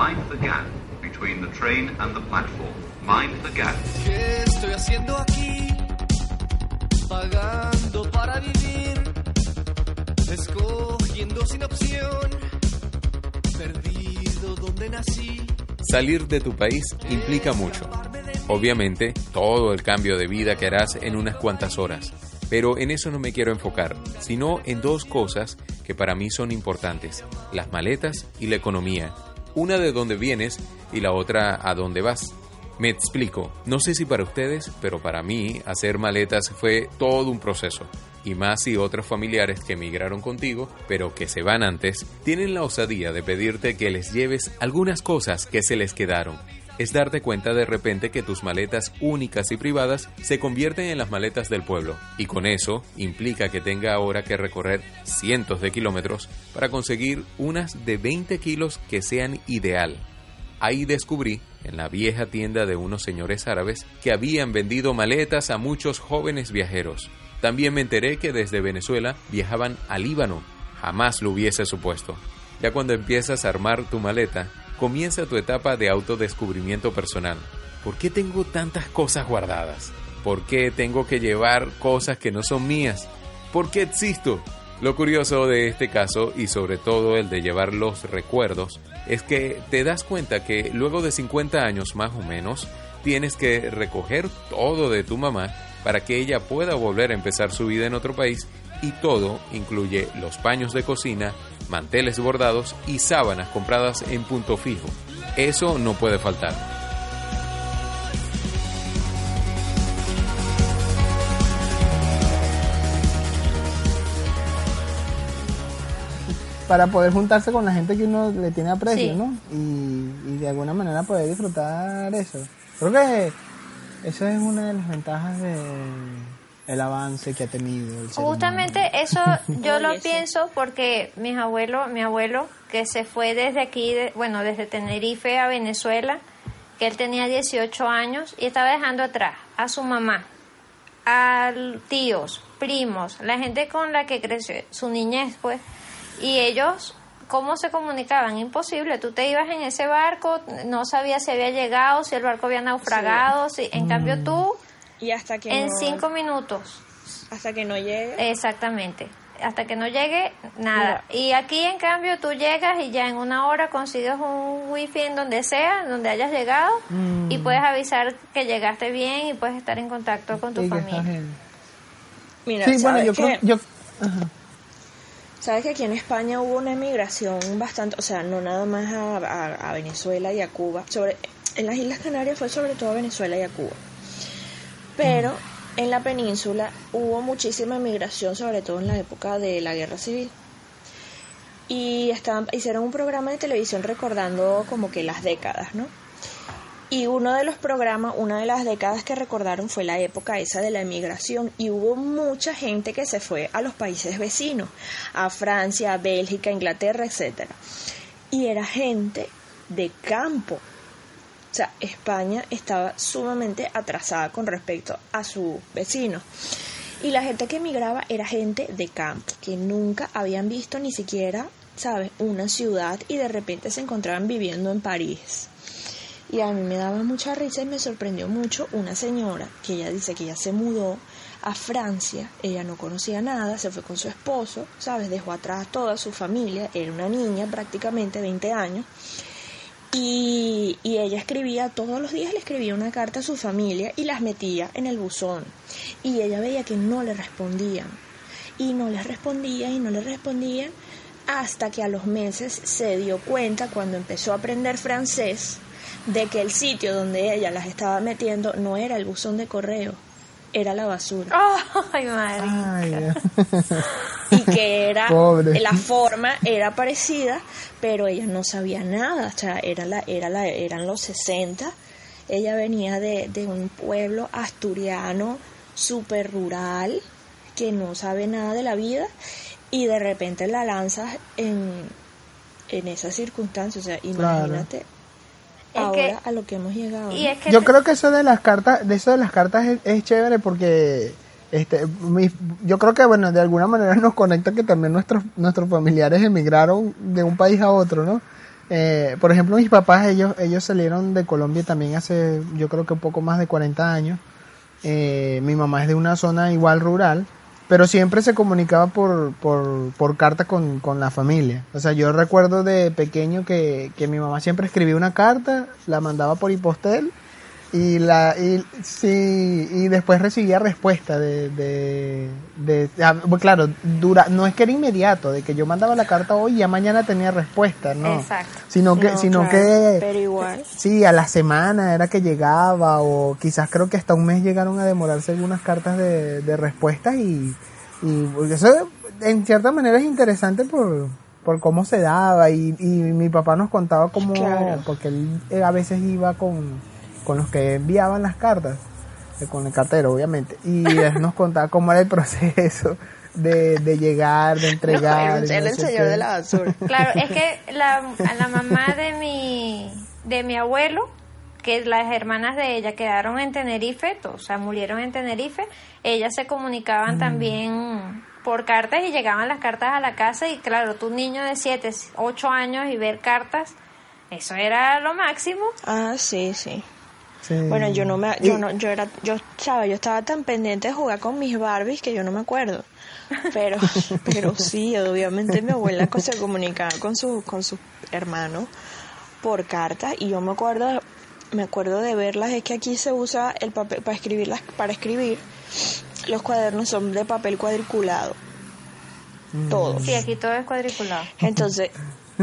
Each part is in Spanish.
Mind the gap between the train and the platform. Mind the gap. ¿Qué estoy haciendo aquí? Pagando para vivir, escogiendo sin opción, perdido donde nací. Salir de tu país implica mucho. Obviamente, todo el cambio de vida que harás en unas cuantas horas. Pero en eso no me quiero enfocar, sino en dos cosas que para mí son importantes, las maletas y la economía. Una de dónde vienes y la otra a dónde vas. Me explico, no sé si para ustedes, pero para mí hacer maletas fue todo un proceso. Y más si otros familiares que emigraron contigo, pero que se van antes, tienen la osadía de pedirte que les lleves algunas cosas que se les quedaron es darte cuenta de repente que tus maletas únicas y privadas se convierten en las maletas del pueblo, y con eso implica que tenga ahora que recorrer cientos de kilómetros para conseguir unas de 20 kilos que sean ideal. Ahí descubrí, en la vieja tienda de unos señores árabes, que habían vendido maletas a muchos jóvenes viajeros. También me enteré que desde Venezuela viajaban a Líbano. Jamás lo hubiese supuesto. Ya cuando empiezas a armar tu maleta, comienza tu etapa de autodescubrimiento personal. ¿Por qué tengo tantas cosas guardadas? ¿Por qué tengo que llevar cosas que no son mías? ¿Por qué existo? Lo curioso de este caso, y sobre todo el de llevar los recuerdos, es que te das cuenta que luego de 50 años más o menos, tienes que recoger todo de tu mamá para que ella pueda volver a empezar su vida en otro país y todo incluye los paños de cocina, manteles bordados y sábanas compradas en punto fijo. Eso no puede faltar. Para poder juntarse con la gente que uno le tiene aprecio, ¿no? Y, y de alguna manera poder disfrutar eso. Creo que eso es una de las ventajas de el avance que ha tenido el ser Justamente humano. eso yo lo pienso porque mis abuelos, mi abuelo que se fue desde aquí, de- bueno, desde Tenerife a Venezuela, que él tenía 18 años y estaba dejando atrás a su mamá, a tíos, primos, la gente con la que creció, su niñez, pues, y ellos, ¿cómo se comunicaban? Imposible, tú te ibas en ese barco, no sabías si había llegado, si el barco había naufragado, si, en cambio tú, Y hasta que en no, cinco minutos, hasta que no llegue. Exactamente. Hasta que no llegue, nada. Y aquí, en cambio, tú llegas y ya en una hora consigues un wifi en donde sea, donde hayas llegado, y puedes avisar que llegaste bien y puedes estar en contacto con tu que familia. Mira, Sí, bueno, ¿sabes yo qué? creo... Yo, ajá. Sabes que aquí en España hubo una emigración bastante, o sea, no nada más a, a- a Venezuela y a Cuba. Sobre, en las Islas Canarias fue sobre todo a Venezuela y a Cuba. Pero en la península hubo muchísima emigración, sobre todo en la época de la guerra civil. Y estaban, hicieron un programa de televisión recordando como que las décadas, ¿no? Y uno de los programas, una de las décadas que recordaron fue la época esa de la emigración y hubo mucha gente que se fue a los países vecinos, a Francia, a Bélgica, Inglaterra, etc. Y era gente de campo. O sea, España estaba sumamente atrasada con respecto a sus vecinos. Y la gente que emigraba era gente de campo, que nunca habían visto ni siquiera, ¿sabes?, una ciudad y de repente se encontraban viviendo en París. Y a mí me daba mucha risa y me sorprendió mucho una señora que ella dice que ella se mudó a Francia, ella no conocía nada, se fue con su esposo, ¿sabes? Dejó atrás toda su familia, era una niña prácticamente 20 años. Y, y ella escribía, todos los días le escribía una carta a su familia y las metía en el buzón. Y ella veía que no le respondían. Y no les respondía y no le respondían hasta que a los meses se dio cuenta cuando empezó a aprender francés de que el sitio donde ella las estaba metiendo no era el buzón de correo, era la basura. ¡Ay, madre! Ay, y que era Pobre. la forma era parecida, pero ella no sabía nada, o sea, era la, era la, eran los 60, ella venía de, de un pueblo asturiano súper rural, que no sabe nada de la vida, y de repente la lanzas en, en esas circunstancias, o sea, imagínate Es ahora que- a lo que hemos llegado. Y es que Yo creo que eso de las cartas, de eso de las cartas es, es chévere porque este, mi- yo creo que bueno, de alguna manera nos conecta que también nuestros nuestros familiares emigraron de un país a otro, ¿no? eh, por ejemplo, mis papás, ellos, ellos salieron de Colombia también hace, yo creo que un poco más de 40 años. Eh, mi mamá es de una zona igual rural, pero siempre se comunicaba por, por, carta con, con la familia. O sea, yo recuerdo de pequeño que, que mi mamá siempre escribía una carta, la mandaba por hipostel y la y sí y después recibía respuesta de, de, de ah, claro dura no es que era inmediato de que yo mandaba la carta hoy y ya mañana tenía respuesta no Exacto. sino que No, sino claro, que pero igual. sí a la semana era que llegaba o quizás creo que hasta un mes llegaron a demorarse algunas cartas de, de respuesta y y eso en cierta manera es interesante por por cómo se daba y, y mi papá nos contaba cómo Claro. porque él eh, a veces iba con con los que enviaban las cartas, eh, con el cartero obviamente, y él nos contaba cómo era el proceso de, de llegar, de entregar. El no sé señor qué. de la basura. Claro, es que la, a la mamá de mi, de mi abuelo, que las hermanas de ella quedaron en Tenerife, o sea, murieron en Tenerife, ellas se comunicaban también por cartas y llegaban las cartas a la casa y claro, tu niño de 7, 8 años y ver cartas, eso era lo máximo. Ah, sí, sí. Sí. Bueno, yo no me, yo no, yo era, yo, sabes, yo estaba tan pendiente de jugar con mis Barbies que yo no me acuerdo. Pero, pero sí, obviamente mi abuela se comunicaba con su, con sus hermanos por carta y yo me acuerdo, me acuerdo de verlas, es que aquí se usa el papel para escribirlas, para escribir, los cuadernos son de papel cuadriculado. Todos. Sí, aquí todo es cuadriculado. Entonces,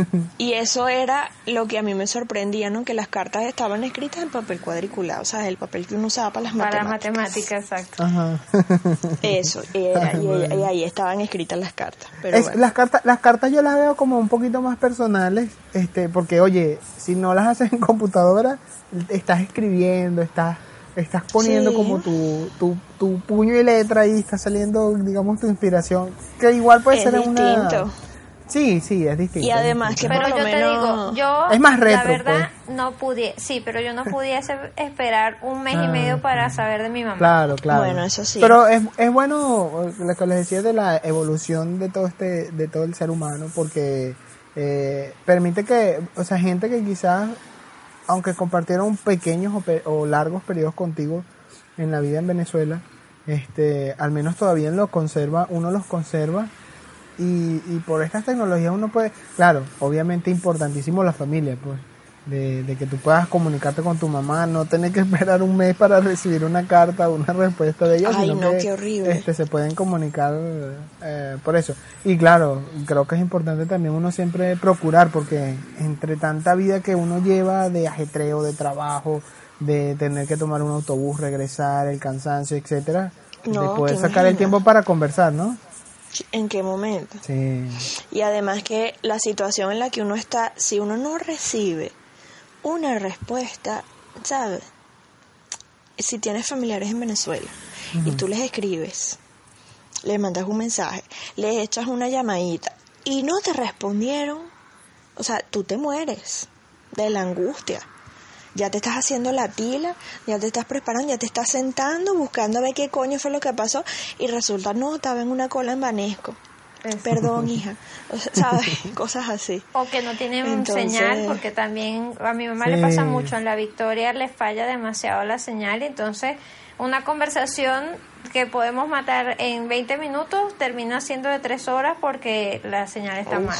y eso era lo que a mí me sorprendía, ¿no? Que las cartas estaban escritas en papel cuadriculado, o sea, el papel que uno usaba para las Para matemáticas. matemáticas, exacto. Ajá. Eso, y, era- y- Bueno. y ahí estaban escritas las cartas. Pero Es- bueno. las cartas las cartas yo las veo como un poquito más personales este porque oye si no las haces en computadora estás escribiendo estás estás poniendo Sí. como tu, tu, tu puño y letra y está saliendo digamos tu inspiración que igual puede Es ser en una. Sí sí es distinto Y además que Pero por yo lo te menos- digo, yo Es más retro, la verdad pues. no pude, sí, pero yo no pudiese esperar un mes y Ah, medio para saber de mi mamá. Claro, claro. Bueno, eso sí. Pero es, es bueno lo que les decía de la evolución de todo este, de todo el ser humano, porque eh, permite que, o sea, gente que quizás, aunque compartieron pequeños o, pe- o largos periodos contigo en la vida en Venezuela, este, al menos todavía los conserva, uno los conserva y, y por estas tecnologías uno puede, claro, obviamente importantísimo la familia, pues, de, de que tú puedas comunicarte con tu mamá, no tener que esperar un mes para recibir una carta o una respuesta de ella, Ay, sino no, que qué horrible. este, se pueden comunicar eh, por eso. Y claro, creo que es importante también uno siempre procurar, porque entre tanta vida que uno lleva de ajetreo, de trabajo, de tener que tomar un autobús, regresar, el cansancio, etcétera, No, de poder ¿te sacar el tiempo para conversar, ¿no? ¿En qué momento? Sí. Y además que la situación en la que uno está, si uno no recibe una respuesta, ¿sabes? Si tienes familiares en Venezuela y tú les escribes, les mandas un mensaje, les echas una llamadita y no te respondieron, o sea, tú te mueres de la angustia. Ya te estás haciendo la pila, ya te estás preparando, ya te estás sentando, buscando a ver qué coño fue lo que pasó y resulta, no, estaba en una cola en Banesco. Perdón, hija. O sea, ¿sabes? Cosas así. O que no tienen Entonces- señal, porque también a mi mamá Sí. le pasa mucho, en la Victoria le falla demasiado la señal, y entonces una conversación que podemos matar en 20 minutos termina siendo de 3 horas porque la señal está mal.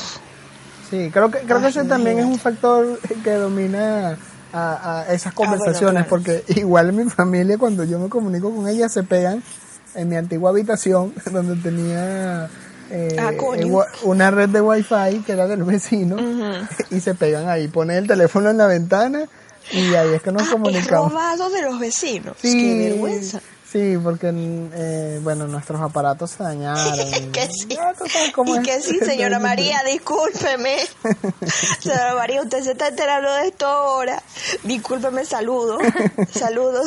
Sí, creo que, creo que ese también es un factor que domina a, a esas conversaciones, Ah, bueno, porque igual en mi familia cuando yo me comunico con ella se pegan en mi antigua habitación donde tenía eh, Ah, eh, una red de wifi que era del vecino y se pegan ahí, pone el teléfono en la ventana y ahí es que nos Ah, es comunicamos. robado de los vecinos. Sí, Qué vergüenza. Sí, porque eh, bueno, nuestros aparatos se dañaron. que sí. Ya Y es. que sí, señora María, discúlpeme. señora María, usted se está enterando de esto ahora. Discúlpeme, saludo. Saludo.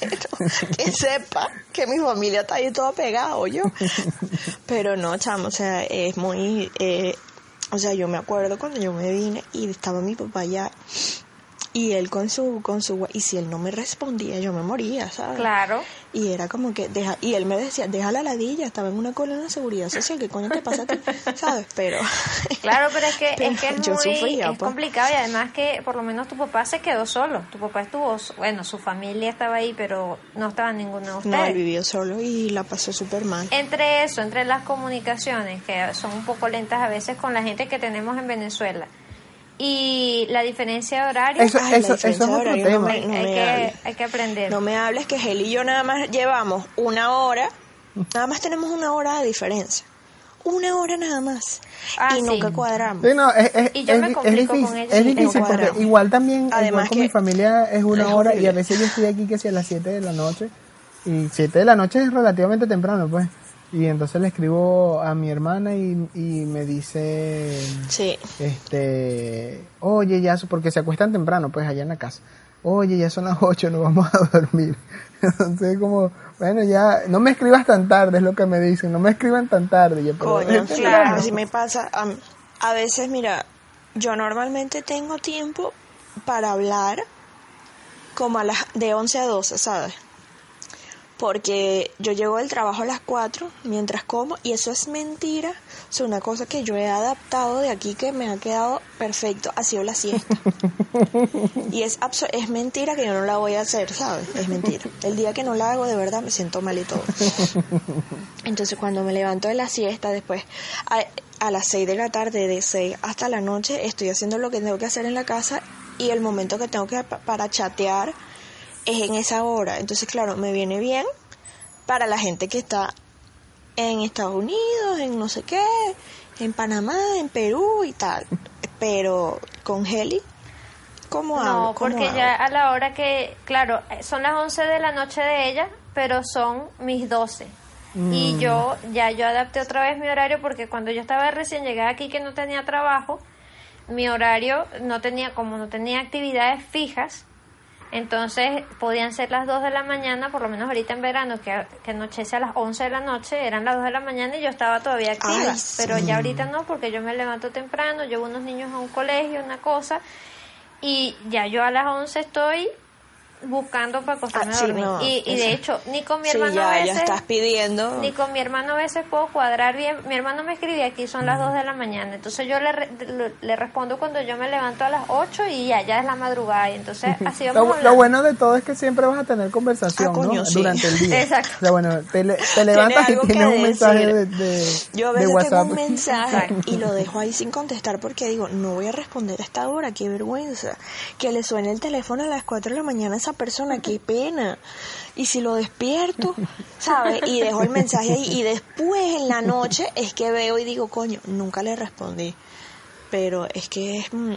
Pero que sepa que mi familia está ahí todo pegado, yo. Pero no, chamo, o sea, es muy... eh, o sea, yo me acuerdo cuando yo me vine y estaba mi papá allá. Y él con su con su y si él no me respondía yo me moría sabes Claro. y era como que deja y él me decía deja la ladilla estaba en una cola en la seguridad social qué coño te pasa a ti sabes pero Claro, pero es que Pero es, que es yo muy sufría, es pues. complicado y además que por lo menos tu papá se quedó solo. Tu papá estuvo, bueno, su familia estaba ahí, pero no estaba ninguno de no él vivió solo y la pasó súper mal Entre eso, entre las comunicaciones, que son un poco lentas a veces con la gente que tenemos en Venezuela, y la diferencia de horario, Eso, Ay, eso, diferencia eso es otro horario no tema. me- hay, no hay me que, hay que aprender. no me hables que él y yo nada más llevamos una hora. Nada más tenemos una hora de diferencia. Una hora nada más. Ah, y sí. nunca cuadramos. Sí, no, es, es, Y yo es me complico con ellos es no difícil porque igual también, Además igual con que mi familia es una es hora y a veces yo estoy aquí que si a las 7 de la noche y 7 de la noche es relativamente temprano pues y entonces le escribo a mi hermana y, y me dice sí este oye ya porque se acuestan temprano pues allá en la casa oye ya son las 8 nos vamos a dormir entonces como bueno ya no me escribas tan tarde es lo que me dicen no me escriban tan tarde yo, Coño, claro, no. así me pasa. A, a veces, mira, yo normalmente tengo tiempo para hablar como a las de 11 a 12, ¿sabes? Porque yo llego del trabajo a las 4 mientras como y eso es mentira. Es una cosa que yo he adaptado de aquí que me ha quedado perfecto. Ha sido la siesta. Y es, es mentira que yo no la voy a hacer, ¿sabes? Es mentira. El día que no la hago, de verdad, me siento mal y todo. Entonces, cuando me levanto de la siesta, después, a, a las 6 de la tarde, de 6 hasta la noche, estoy haciendo lo que tengo que hacer en la casa y el momento que tengo que pa- para chatear es en esa hora. Entonces, claro, me viene bien para la gente que está en Estados Unidos, en no sé qué, en Panamá, en Perú y tal. Pero con Heli, ¿cómo hago? No, ¿Cómo porque hago? ya a la hora que, claro, son las 11 de la noche de ella, pero son mis 12. Mm. Y yo, ya yo adapté otra vez mi horario porque cuando yo estaba recién llegada aquí que no tenía trabajo, mi horario no tenía, como no tenía actividades fijas, entonces podían ser las 2 de la mañana, por lo menos ahorita en verano, que, que anochece a las 11 de la noche, eran las 2 de la mañana y yo estaba todavía activa. Ay, sí. Pero ya ahorita no, porque yo me levanto temprano, llevo unos niños a un colegio, una cosa, y ya yo a las 11 estoy buscando para acostarme Ah, a dormir. no, y, y de hecho, ni con mi Sí, hermano ya, a ya veces... estás pidiendo. Ni con mi hermano a veces puedo cuadrar bien. Mi hermano me escribe aquí, son las 2 de la mañana. Entonces yo le, re- le, le respondo cuando yo me levanto a las 8 y ya, ya es la madrugada. Y entonces así vamos Lo, lo bueno de todo es que siempre vas a tener conversación Ah, coño, ¿no? sí. durante el día. Exacto. O sea, bueno, te, le- te levantas y tienes un mensaje de, de, Yo a de veces WhatsApp. tengo un mensaje y lo dejo ahí sin contestar porque digo, no voy a responder a esta hora, qué vergüenza. Que le suene el teléfono a las 4 de la mañana esa persona, qué pena. Y si lo despierto, ¿sabes? Y dejo el mensaje ahí y después en la noche es que veo y digo, coño, nunca le respondí. Pero es que es, mm,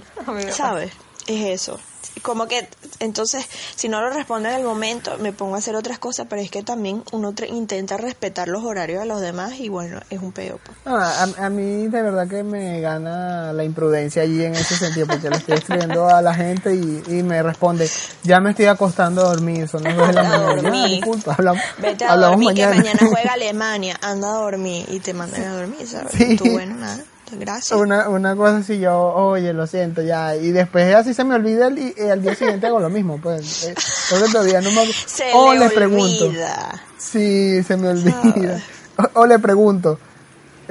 ¿sabes? Es eso. Como que, entonces, si no lo respondo en el momento, me pongo a hacer otras cosas, pero es que también uno intenta respetar los horarios de los demás y bueno, es un peo. pues. No, a, a mí de verdad que me gana la imprudencia allí en ese sentido, porque le estoy escribiendo a la gente y, y me responde, ya me estoy acostando a dormir, son las 2 de la mañana. Disculpa, hablamos, Vete a hablamos dormir, mañana. que mañana juega Alemania, anda a dormir y te mandan a dormir, ¿sabes? Sí. Tú, bueno, nada, gracias. Una, una cosa así, yo, oye, lo siento, ya. Y después así se me olvida el, y al día siguiente hago lo mismo, pues. Eh, todavía no me... Se o le pregunto. olvida. Sí, se me olvida. O, o le pregunto,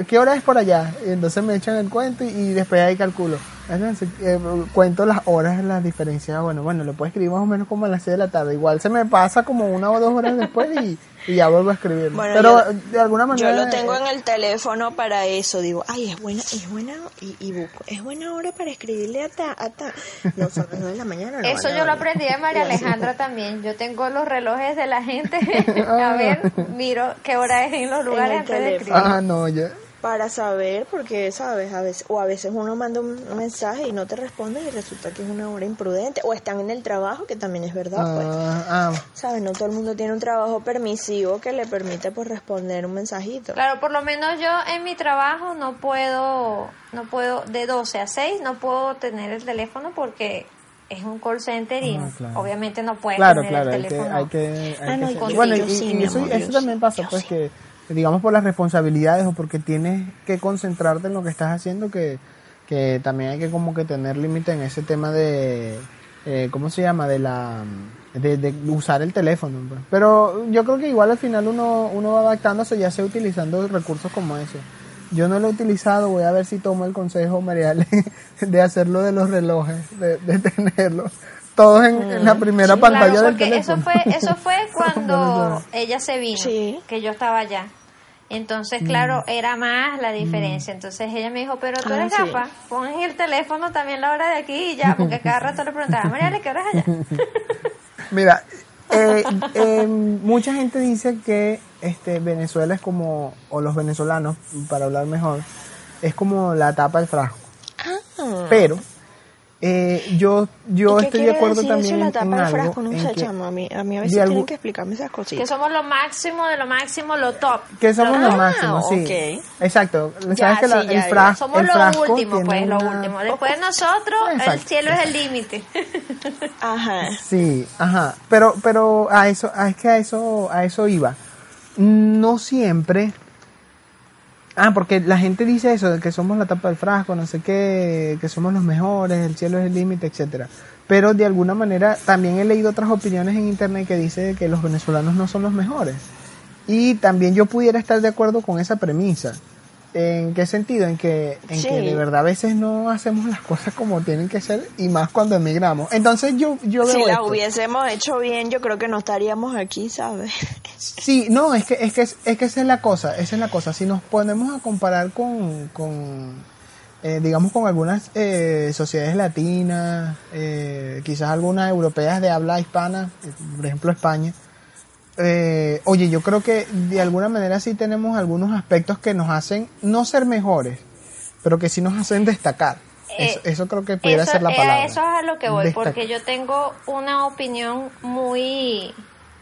¿qué hora es por allá? Y entonces me echan el cuento y, y después ahí calculo. Eh, cuento las horas, las diferencias. Bueno, bueno, lo puedo escribir más o menos como a las 6 de la tarde. Igual se me pasa como una o dos horas después y, y ya vuelvo a escribir. Bueno, Pero yo- de alguna manera... Yo lo tengo en el teléfono para eso. Digo, ay, es buena, es buena, y, y busco, es buena hora para escribirle a ta, a ta. No, son las 2 de la mañana. no Eso yo lo aprendí de María. Alejandra también. Yo tengo los relojes de la gente. a ver, miro qué hora es en los lugares el antes de escribir. Ah, no, ya. Para saber, porque, ¿sabes? A veces, o a veces uno manda un mensaje y no te responde y resulta que es una hora imprudente. O están en el trabajo, que también es verdad, pues. Ah, ah, ¿Sabes? No todo el mundo tiene un trabajo permisivo que le permite pues responder un mensajito. Claro, por lo menos yo en mi trabajo no puedo, no puedo, de 12 a 6 no puedo tener el teléfono porque es un call center y Ah, claro. obviamente no puedes claro, tener claro, el hay que, teléfono. hay que, hay Ah, que no, y ser- con bueno, y, ellos sí, y mi eso, amor, eso yo también pasa, yo pues sí. que digamos por las responsabilidades o porque tienes que concentrarte en lo que estás haciendo que, que también hay que como que tener límite en ese tema de, eh, ¿cómo se llama? De la de, de usar el teléfono. pues. Pero yo creo que igual al final uno, uno va adaptándose ya sea utilizando recursos como eso. Yo no lo he utilizado, voy a ver si tomo el consejo, Mariale, de hacerlo de los relojes, de, de tenerlos todos en, en la primera Sí, pantalla claro, del eso teléfono. fue, eso fue cuando ella se vino, Sí. que yo estaba allá. Entonces, claro, era más la diferencia. Entonces ella me dijo, pero tú Ah, eres sí. gafa, pon en el teléfono también la hora de aquí y ya, porque cada rato le preguntaba, Mariale, ¿qué hora es allá? Mira, eh, eh, mucha gente dice que este Venezuela es como, o los venezolanos, para hablar mejor, es como la tapa del frasco. Ah. Pero eh, yo, yo ¿Y qué estoy de acuerdo decir también eso, la en algo frasco? No en sé, que- chama. A mí, a mí a veces algo- tienen que explicarme esas que cositas. somos lo máximo de lo máximo, lo top. que somos Ah, los máximos, sí. Exacto. Sabes Ya, que la- sí, ya, el, ya. frasco, Somos el lo frasco último, pues, lo último. Después de nosotros, el Exacto. cielo es el límite. Ajá. Sí, ajá. Pero, pero a eso, a- es que a eso, a eso iba. No siempre. Ah, porque la gente dice eso, de que somos la tapa del frasco, no sé qué, que somos los mejores, el cielo es el límite, etcétera. Pero de alguna manera también he leído otras opiniones en internet que dice que los venezolanos no son los mejores. Y también yo pudiera estar de acuerdo con esa premisa. ¿En qué sentido? En que, en Sí. que de verdad a veces no hacemos las cosas como tienen que ser y más cuando emigramos. Entonces yo, yo veo Si la esto. hubiésemos hecho bien, yo creo que no estaríamos aquí, ¿sabes? Sí, no, es que, es que, es, es que esa es la cosa, esa es la cosa. Si nos ponemos a comparar con, con eh, digamos, con algunas eh, sociedades latinas, eh, quizás algunas europeas de habla hispana, eh, por ejemplo España, eh, oye, yo creo que de alguna manera sí tenemos algunos aspectos que nos hacen no ser mejores, pero que sí nos hacen destacar. Eh, eso, eso creo que pudiera eso, ser la palabra. a eso es a lo que voy, porque yo tengo una opinión muy,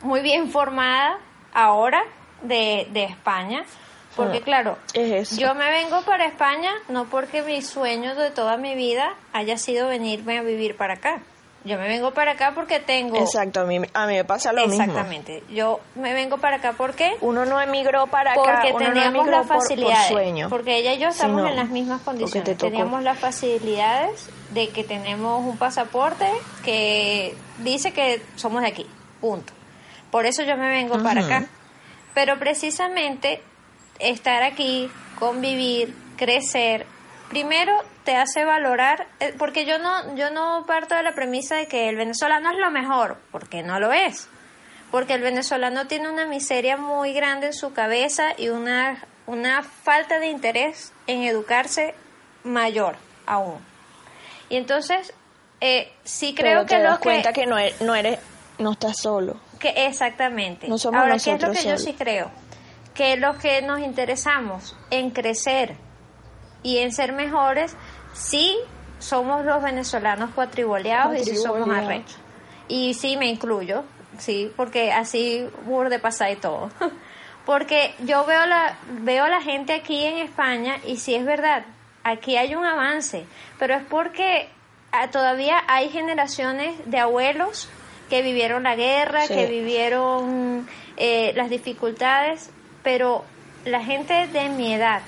muy bien formada ahora de, de España. Porque Ah, claro, es yo me vengo para España no porque mi sueño de toda mi vida haya sido venirme a vivir para acá. Yo me vengo para acá porque tengo... Exacto, a mí, a mí me pasa lo mismo. Exactamente. Yo me vengo para acá porque Uno no emigró para acá, porque no teníamos emigró las por- por, facilidades. sueño. porque ella y yo estamos en las mismas condiciones. Teníamos las facilidades de que tenemos un pasaporte que dice que somos de aquí. Punto. Por eso yo me vengo para acá. Pero precisamente estar aquí, convivir, crecer, primero te hace valorar, eh, porque yo no, yo no parto de la premisa de que el venezolano es lo mejor, porque no lo es. Porque el venezolano tiene una miseria muy grande en su cabeza y una, una falta de interés en educarse mayor aún. Y entonces, eh, sí creo Pero que te das lo que... cuenta que no eres, no eres, no estás solo. Que exactamente. No somos Ahora, ¿qué es lo que yo sí creo? Que los que nos interesamos en crecer y en ser mejores, sí somos los venezolanos cuatriboleados y sí somos arrechos. Y sí me incluyo, sí, porque así burde pasa y todo. porque yo veo la, veo la gente aquí en España y sí es verdad, aquí hay un avance, pero es porque ah, todavía hay generaciones de abuelos que vivieron la guerra, Sí. que vivieron eh, las dificultades, pero la gente de mi edad,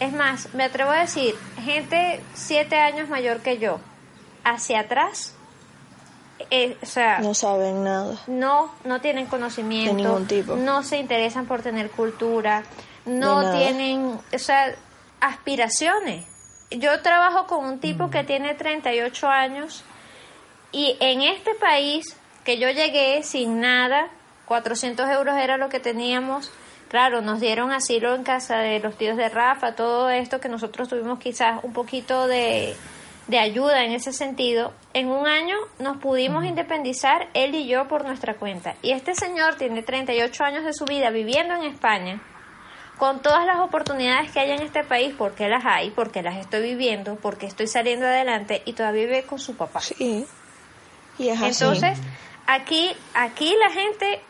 es más, me atrevo a decir, gente siete años mayor que yo, hacia atrás, eh, o sea, No saben nada. no, no tienen conocimiento, De ningún tipo. no se interesan por tener cultura, no tienen, o sea, aspiraciones. Yo trabajo con un tipo que tiene 38 años y en este país que yo llegué sin nada, 400 euros era lo que teníamos. Claro, nos dieron asilo en casa de los tíos de Rafa, todo esto que nosotros tuvimos quizás un poquito de, de ayuda en ese sentido. En un año nos pudimos independizar él y yo por nuestra cuenta. Y este señor tiene 38 años de su vida viviendo en España con todas las oportunidades que hay en este país, porque las hay, porque las estoy viviendo, porque estoy saliendo adelante y todavía vive con su papá. Sí. Y es así. Entonces, aquí, aquí la gente,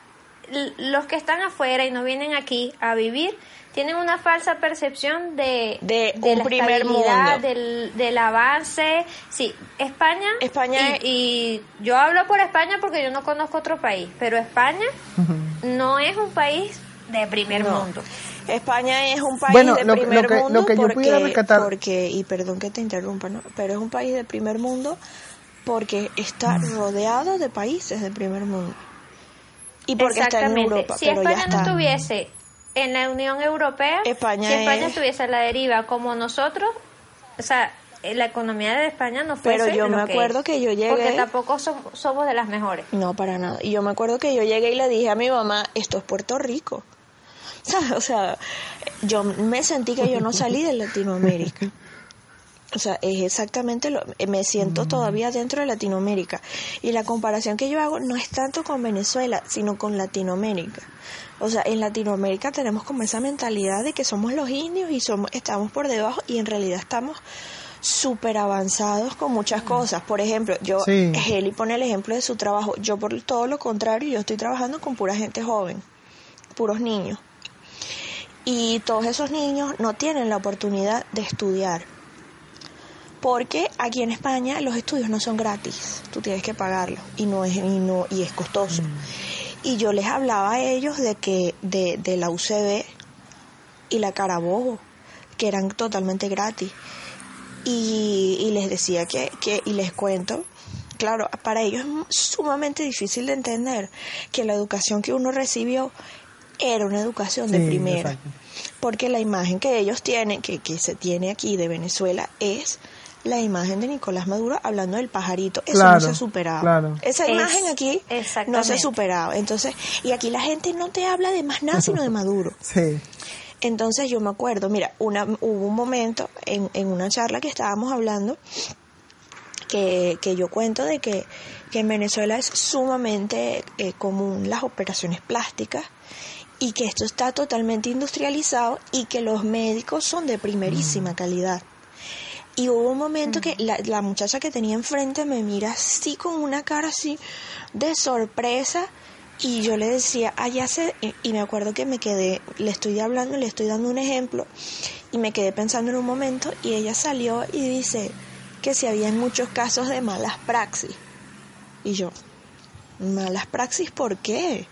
los que están afuera y no vienen aquí a vivir, tienen una falsa percepción de, De un la primer mundo. Del, del avance. Sí, España, España y, y yo hablo por España porque yo no conozco otro país, pero España no es un país de primer No. mundo. España es un país Bueno, de lo primer lo que- mundo lo que yo porque, pudiera rescatar- porque, y perdón que te interrumpa, ¿no? pero es un país de primer mundo porque está rodeado de países del primer mundo. Y porque está en. Europa, si pero ya España no estuviese en la Unión Europea, España si España es- estuviese a la deriva como nosotros, o sea, la economía de España no fuese Pero yo me que acuerdo es. que yo llegué- Porque tampoco som- somos de las mejores. No, para nada. Y yo me acuerdo que yo llegué y le dije a mi mamá, esto es Puerto Rico. O sea, yo me sentí que yo no salí de Latinoamérica. O sea, es exactamente lo... Me siento todavía dentro de Latinoamérica. Y la comparación que yo hago no es tanto con Venezuela, sino con Latinoamérica. O sea, en Latinoamérica tenemos como esa mentalidad de que somos los indios y somos, estamos por debajo y en realidad estamos súper avanzados con muchas cosas. Por ejemplo, yo, Sí. Heli pone el ejemplo de su trabajo. Yo por todo lo contrario, yo estoy trabajando con pura gente joven, puros niños. Y todos esos niños no tienen la oportunidad de estudiar. Porque aquí en España los estudios no son gratis, tú tienes que pagarlo y no es y no y es costoso. Y yo les hablaba a ellos de que de, de la UCB y la Carabobo, que eran totalmente gratis. Y, y les decía que, que, y les cuento, claro, para ellos es sumamente difícil de entender que la educación que uno recibió era una educación de primera. exacto. Porque la imagen que ellos tienen, que, que se tiene aquí de Venezuela, es la imagen de Nicolás Maduro hablando del pajarito. Eso no se ha superado. claro. Esa Es- imagen aquí no se ha superado. Entonces, y aquí la gente no te habla de más nada sino de Maduro. Sí. Entonces yo me acuerdo, mira, una, hubo un momento en, en una charla que estábamos hablando que, que yo cuento de que, que en Venezuela es sumamente eh, común las operaciones plásticas y que esto está totalmente industrializado y que los médicos son de primerísima calidad. Y hubo un momento que la, la muchacha que tenía enfrente me mira así con una cara así de sorpresa y yo le decía, allá se... Y, y me acuerdo que me quedé, le estoy hablando, le estoy dando un ejemplo y me quedé pensando en un momento y ella salió y dice que si había muchos casos de malas praxis. Y yo, malas praxis, ¿por qué?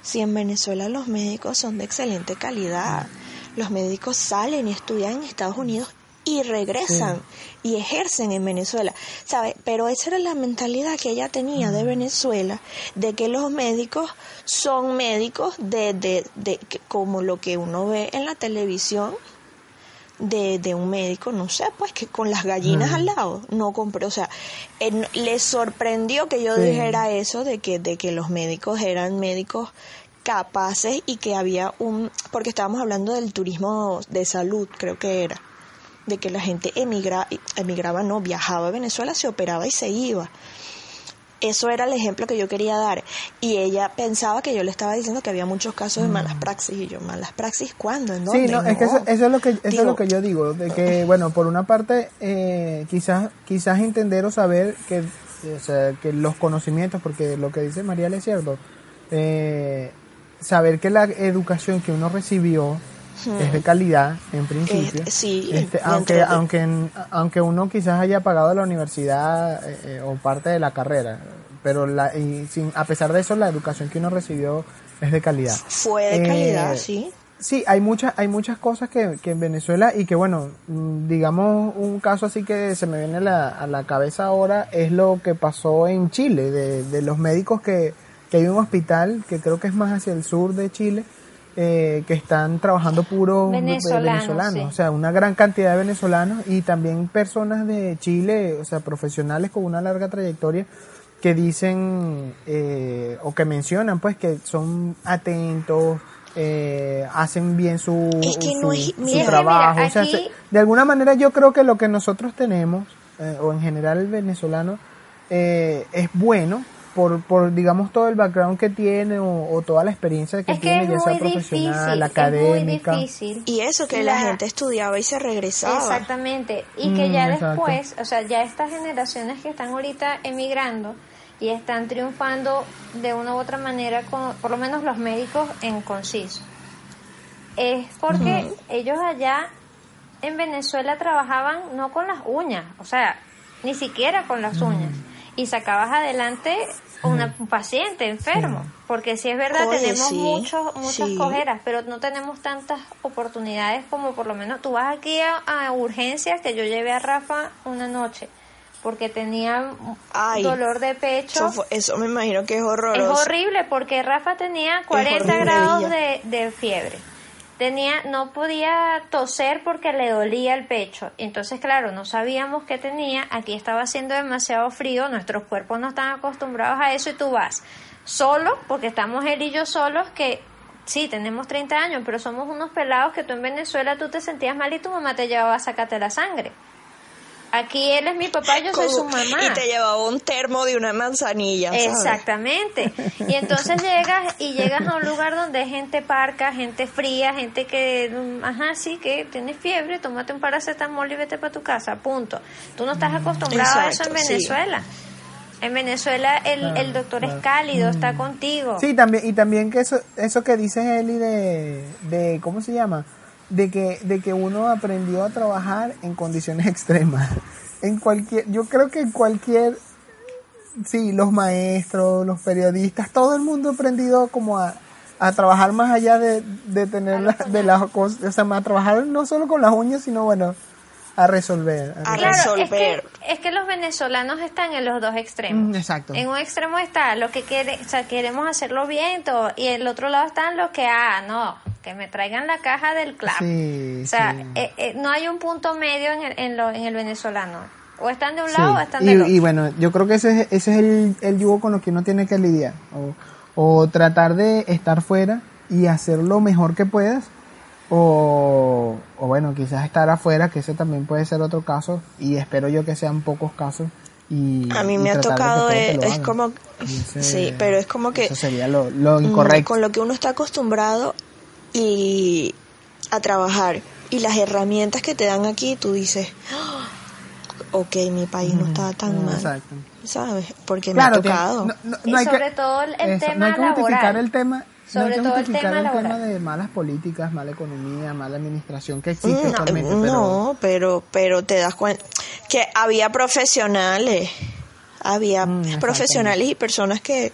Si en Venezuela los médicos son de excelente calidad, los médicos salen y estudian en Estados Unidos y regresan y ejercen en Venezuela, ¿sabe? Pero esa era la mentalidad que ella tenía de Venezuela, de que los médicos son médicos de, de, de como lo que uno ve en la televisión de, de un médico, no sé, pues que con las gallinas Mm. al lado, no compré, o sea, él- le sorprendió que yo Sí. dijera eso de que, de que los médicos eran médicos capaces y que había un, porque estábamos hablando del turismo de salud, creo que era, de que la gente emigra, emigraba, no, viajaba a Venezuela, se operaba y se iba. Eso era el ejemplo que yo quería dar. Y ella pensaba que yo le estaba diciendo que había muchos casos de malas praxis. Y yo, ¿malas praxis cuándo? ¿En dónde? Mm. Sí, no, es que eso, eso es lo que eso es lo que yo digo, de que bueno, por una parte eh, quizás quizás entender o saber que o sea, que los conocimientos, porque lo que dice María es cierto, eh, saber que la educación que uno recibió es de calidad en principio. Eh, sí, Este, aunque de- aunque aunque uno quizás haya pagado la universidad eh, eh, o parte de la carrera, pero la, y sin, a pesar de eso la educación que uno recibió es de calidad. Fue de Eh, calidad, sí. Sí, hay muchas, hay muchas cosas que, que en Venezuela y que bueno, mm, digamos un caso así que se me viene a la, a la cabeza ahora es lo que pasó en Chile, de, de los médicos que, que hay un hospital que creo que es más hacia el sur de Chile, eh, que están trabajando puros Venezolanos, venezolanos, sí. o sea, una gran cantidad de venezolanos y también personas de Chile, o sea, profesionales con una larga trayectoria que dicen eh, o que mencionan pues que son atentos, eh, hacen bien su, Es que su, no es- su mira, mira, trabajo. o sea, aquí- se- de alguna manera yo creo que lo que nosotros tenemos, eh, o en general el venezolano, eh, es bueno por, por, digamos, todo el background que tiene o, o toda la experiencia que Es que tiene, es ya sea muy profesional, difícil, académica. es muy difícil. Y eso que la, La- gente estudiaba y se regresaba. Exactamente. Y que Mm, ya exacto. después, o sea, ya estas generaciones que están ahorita emigrando y están triunfando de una u otra manera, con, por lo menos los médicos en conciso, es porque ellos allá en Venezuela trabajaban no con las uñas, o sea, ni siquiera con las uñas. Y sacabas adelante una, un paciente enfermo, porque si es verdad Oye, tenemos sí, muchos, muchas sí. cojeras, pero no tenemos tantas oportunidades como por lo menos tú vas aquí a, a urgencias que yo llevé a Rafa una noche. porque tenía Ay, dolor de pecho. Eso, me imagino que es Es horroroso. horrible porque Rafa tenía 40 horrible, grados de, de fiebre. Tenía, no podía toser porque le dolía el pecho. Entonces, claro, no sabíamos qué tenía. Aquí estaba haciendo demasiado frío. Nuestros cuerpos no están acostumbrados a eso y tú vas solo, porque estamos él y yo solos, que sí, tenemos 30 años, pero somos unos pelados que tú en Venezuela tú te sentías mal y tu mamá te llevaba a sacarte la sangre. Aquí él es mi papá, yo soy su mamá. Y te llevaba un termo de una manzanilla. ¿sabes? Exactamente. Y entonces llegas y llegas a un lugar donde hay gente parca, gente fría, gente que, mm, ajá, sí, que tienes fiebre, tómate un paracetamol y vete para tu casa, punto. Tú no estás acostumbrado a eso en sí. Venezuela. En Venezuela el, Claro, el doctor es cálido, está contigo. Sí, también, y también que eso, eso que dice Eli de, de, ¿cómo se llama? De que, de que uno aprendió a trabajar en condiciones extremas. En cualquier, yo creo que en cualquier, sí, los maestros, los periodistas, todo el mundo ha aprendido como a, a trabajar más allá de, de tener la- de las cosas, o sea, a trabajar no solo con las uñas, sino bueno, a resolver. a resolver. Claro, es que, es que los venezolanos están en los dos extremos. Mm, exacto. En un extremo está lo que quiere, o sea, queremos hacerlo bien todo, y el otro lado están los que, ah, no, que me traigan la caja del. Sí, o sea, sí. eh, eh, no hay un punto medio en el, en, lo, en el venezolano. O están de un Sí, lado o están y, del otro. y bueno, yo creo que ese es, ese es el, el yugo con lo que uno tiene que lidiar. O, o tratar de estar fuera y hacer lo mejor que puedas. O, o bueno, quizás estar afuera, que ese también puede ser otro caso. Y espero yo que sean pocos casos. Y, A mí y me ha tocado, eh, lo es como, ese- sí, pero es como que Eso sería lo, lo mm, incorrecto. con lo que uno está acostumbrado y a trabajar y las herramientas que te dan aquí, tú dices, "Ah, ok, mi país no está tan mal, Exacto. ¿sabes? Porque Claro, me ha tocado. tiene- no, no- Y hay sobre que, todo el eso, tema no hay que laboral. el tema, Sobre que todo el tema el tema laboral. de malas políticas, mala economía, mala administración que existe Mm, actualmente. pero- no, pero, pero te das cuenta que había profesionales, había Mm, profesionales y personas que,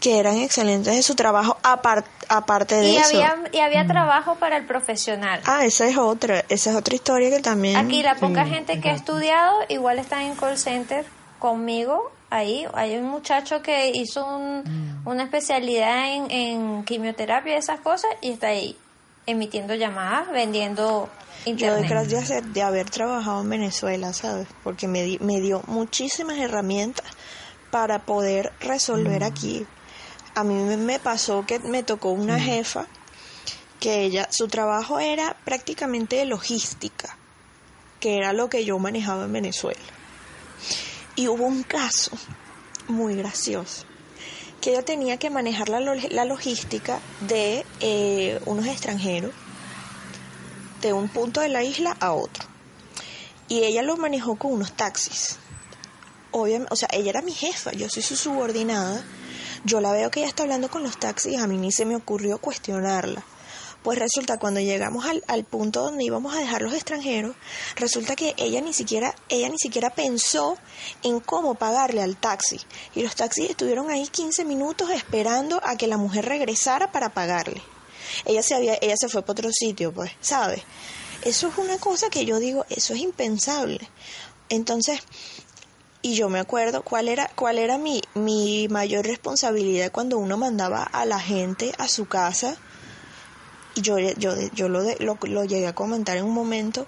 que eran excelentes en su trabajo apar- aparte de y eso. había, y había trabajo para el profesional. Ah, esa es otra, esa es otra historia que también... Aquí la poca sí, gente que ha estudiado igual está en call center conmigo. Ahí hay un muchacho que hizo un- Mm. una especialidad en, en quimioterapia y esas cosas y está ahí emitiendo llamadas, vendiendo Yo doy internet. gracias de, de haber trabajado en Venezuela, ¿sabes? Porque me, di- me dio muchísimas herramientas para poder resolver aquí. A mí me, pasó que me tocó una jefa que ella, su trabajo era prácticamente de logística, que era lo que yo manejaba en Venezuela. Y hubo un caso muy gracioso, que ella tenía que manejar la, la logística de eh, unos extranjeros de un punto de la isla a otro. Y ella lo manejó con unos taxis. Obviamente, o sea, ella era mi jefa, yo soy su subordinada. Yo la veo que ella está hablando con los taxis, a mí ni se me ocurrió cuestionarla. Pues resulta cuando llegamos al, al punto donde íbamos a dejar los extranjeros, resulta que ella ni siquiera, ella ni siquiera pensó en cómo pagarle al taxi. Y los taxis estuvieron ahí 15 minutos esperando a que la mujer regresara para pagarle. Ella se había, ella se fue para otro sitio, pues, ¿sabes? Eso es una cosa que yo digo, eso es impensable. Entonces, y yo me acuerdo cuál era, cuál era mi, mi mayor responsabilidad cuando uno mandaba a la gente a su casa. Y yo, yo, yo lo, de- lo, lo llegué a comentar en un momento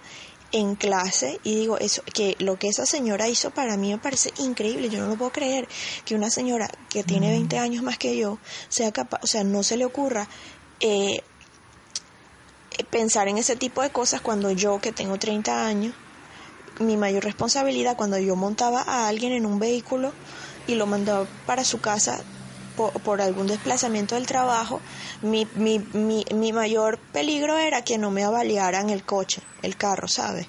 en clase y digo, eso, que lo que esa señora hizo para mí me parece increíble. Yo no lo puedo creer que una señora que tiene 20 años más que yo sea capaz, o sea, no se le ocurra eh, pensar en ese tipo de cosas cuando yo, que tengo 30 años, mi mayor responsabilidad cuando yo montaba a alguien en un vehículo y lo mandaba para su casa por, por algún desplazamiento del trabajo, mi, mi, mi, mi mayor peligro era que no me avaliaran el coche, el carro, ¿sabes?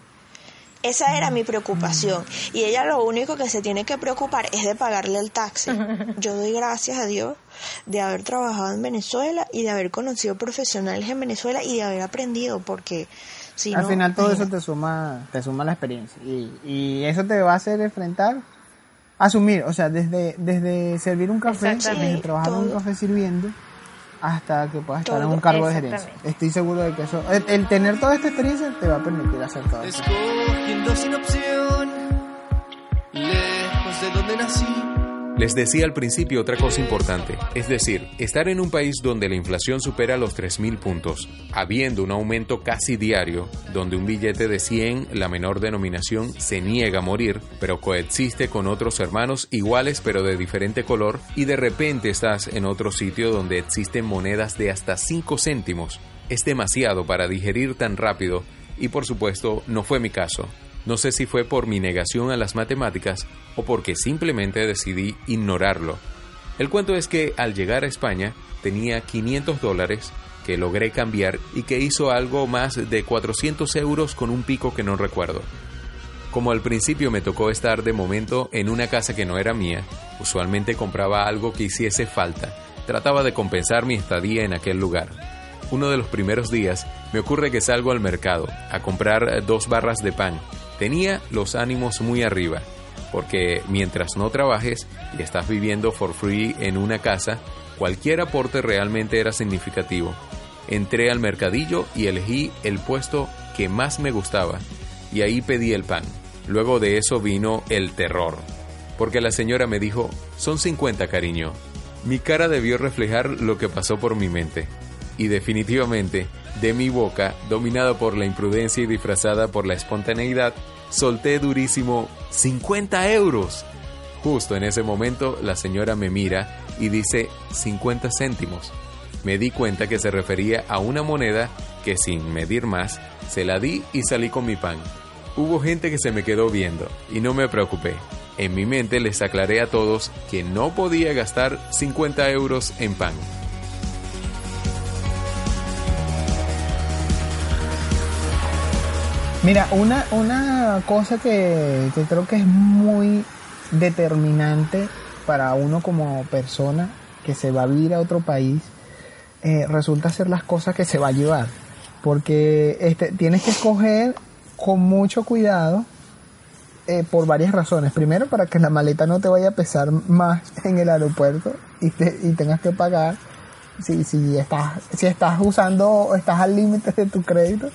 Esa era mi preocupación. Y ella lo único que se tiene que preocupar es de pagarle el taxi. Yo doy gracias a Dios de haber trabajado en Venezuela y de haber conocido profesionales en Venezuela y de haber aprendido, porque si Al no, final todo eso te suma, te suma la experiencia y, y eso te va a hacer enfrentar, asumir, o sea, desde, desde servir un café, desde trabajar en un café sirviendo, hasta que puedas estar en un cargo de gerencia. Estoy seguro de que eso, el, el tener toda esta experiencia te va a permitir hacer todo eso. Escogiendo sin opción. Le de donde nací. Les decía al principio otra cosa importante, es decir, estar en un país donde la inflación supera los 3.000 puntos, habiendo un aumento casi diario, donde un billete de 100, la menor denominación, se niega a morir, pero coexiste con otros hermanos iguales pero de diferente color, y de repente estás en otro sitio donde existen monedas de hasta 5 céntimos, es demasiado para digerir tan rápido, y por supuesto no fue mi caso. No sé si fue por mi negación a las matemáticas o porque simplemente decidí ignorarlo. El cuento es que al llegar a España tenía 500 dólares que logré cambiar y que hizo algo más de 400 euros con un pico que no recuerdo. Como al principio me tocó estar de momento en una casa que no era mía, usualmente compraba algo que hiciese falta, trataba de compensar mi estadía en aquel lugar. Uno de los primeros días me ocurre que salgo al mercado a comprar dos barras de pan Tenía los ánimos muy arriba, porque mientras no trabajes y estás viviendo for free en una casa, cualquier aporte realmente era significativo. Entré al mercadillo y elegí el puesto que más me gustaba, y ahí pedí el pan. Luego de eso vino el terror, porque la señora me dijo, son 50 cariño. Mi cara debió reflejar lo que pasó por mi mente y definitivamente, de mi boca, dominada por la imprudencia y disfrazada por la espontaneidad, solté durísimo 50 euros. Justo en ese momento la señora me mira y dice 50 céntimos. Me di cuenta que se refería a una moneda que sin medir más, se la di y salí con mi pan. Hubo gente que se me quedó viendo y no me preocupé. En mi mente les aclaré a todos que no podía gastar 50 euros en pan. Mira, una, una cosa que, creo que es muy determinante para uno como persona que se va a vivir a otro país, eh, resulta ser las cosas que se va a llevar. Porque este, tienes que escoger con mucho cuidado eh, por varias razones. Primero, para que la maleta no te vaya a pesar más en el aeropuerto y, y tengas que pagar si, si, estás, si estás usando, estás al límite de tu crédito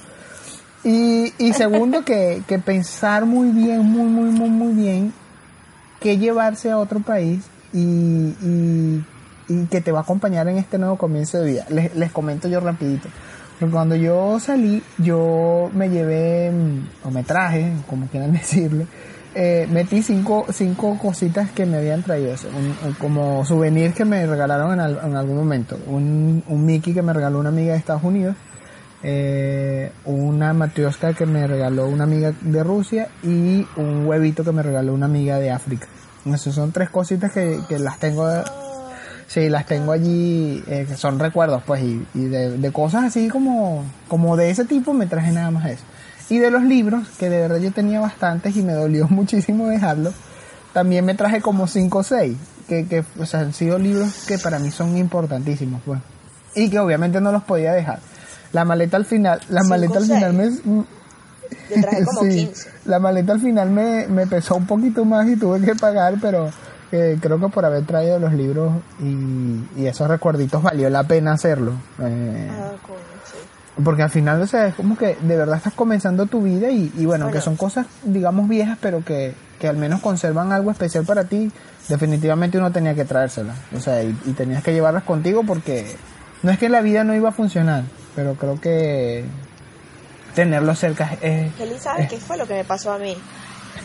y, y segundo, que, que, pensar muy bien, muy, muy, muy, muy bien, que llevarse a otro país y, y, y, que te va a acompañar en este nuevo comienzo de vida. Les, les comento yo rapidito. Cuando yo salí, yo me llevé, o me traje, como quieran decirle, eh, metí cinco, cinco cositas que me habían traído, como souvenirs que me regalaron en, en algún momento. Un, un Mickey que me regaló una amiga de Estados Unidos eh, una matrioska que me regaló una amiga de Rusia y un huevito que me regaló una amiga de África. Esas son tres cositas que, las tengo, sí, las tengo allí, eh, que son recuerdos, pues, y, de, cosas así como, como de ese tipo me traje nada más eso. Y de los libros, que de verdad yo tenía bastantes y me dolió muchísimo dejarlos, también me traje como cinco o seis, que, que han sido libros que para mí son importantísimos, pues. Y que obviamente no los podía dejar. La maleta al final, la maleta al final me... traje como 15. La maleta al final me, me pesó un poquito más y tuve que pagar, pero eh, creo que por haber traído los libros y, esos recuerditos valió la pena hacerlo. Eh, ah, porque al final, o sea, es como que de verdad estás comenzando tu vida y, bueno, que son cosas, digamos, viejas, pero que, que, al menos conservan algo especial para ti. Definitivamente uno tenía que traérselas. O sea, y, y tenías que llevarlas contigo porque no es que la vida no iba a funcionar, pero creo que tenerlo cerca es... Kelly, ¿sabes qué fue lo que me pasó a mí?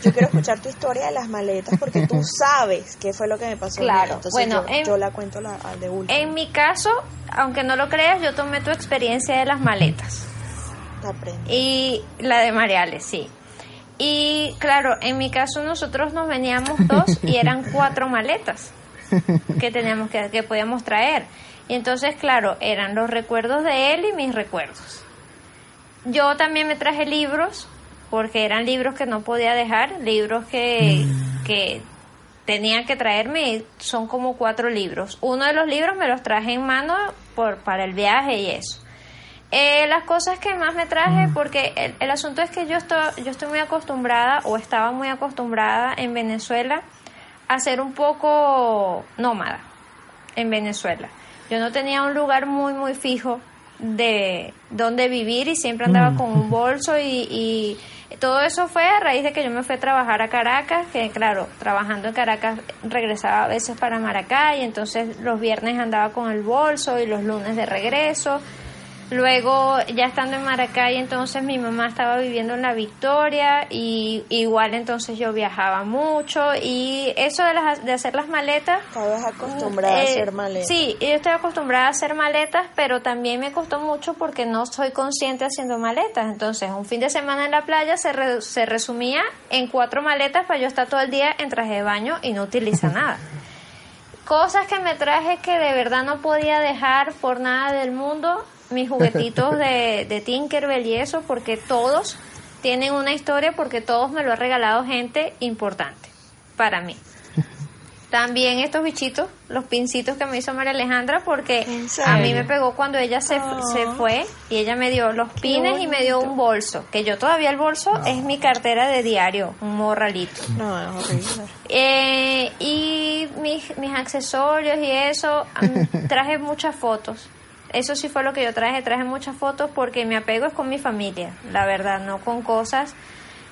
Yo quiero escuchar tu historia de las maletas porque tú sabes qué fue lo que me pasó claro. a mí. Entonces bueno, yo, la cuento la, de último. En mi caso, aunque no lo creas, yo tomé tu experiencia de las maletas. Y la de Mariales, sí. Y claro, en mi caso nosotros nos veníamos dos y eran cuatro maletas que teníamos que, que podíamos traer. Y entonces, claro, eran los recuerdos de él y mis recuerdos. Yo también me traje libros, porque eran libros que no podía dejar, libros que, mm. que tenía que traerme, son como cuatro libros. Uno de los libros me los traje en mano por, para el viaje y eso. Eh, las cosas que más me traje, mm. porque el, el, asunto es que yo estoy, yo estoy muy acostumbrada, o estaba muy acostumbrada en Venezuela, a ser un poco nómada en Venezuela. Yo no tenía un lugar muy, muy fijo de donde vivir y siempre andaba con un bolso y, Todo eso fue a raíz de que yo me fui a trabajar a Caracas, que claro, trabajando en Caracas regresaba a veces para Maracay, entonces los viernes andaba con el bolso y los lunes de regreso. Luego, ya estando en Maracay, entonces mi mamá estaba viviendo en La Victoria y igual entonces yo viajaba mucho y eso de, las, de hacer las maletas... Estabas acostumbrada a eh, hacer maletas. Sí, yo estoy acostumbrada a hacer maletas, pero también me costó mucho porque no soy consciente haciendo maletas. Entonces, un fin de semana en la playa se, re- se resumía en cuatro maletas para yo estar todo el día en traje de baño y no utilizar nada. Cosas que me traje que de verdad no podía dejar por nada del mundo, mis juguetitos de, de Tinkerbell y eso, porque todos tienen una historia, porque todos me lo ha regalado gente importante para mí. También estos bichitos, los pincitos que me hizo María Alejandra, porque ¿En a mí me pegó cuando ella se, Ah. se fue y ella me dio los pines y me dio un bolso, que yo todavía el bolso es mi cartera de diario, un morralito. No, es horrible. Eh, y mis, mis accesorios y eso, traje muchas fotos. Eso sí fue lo que yo traje, traje muchas fotos porque mi apego es con mi familia, la verdad, no con cosas.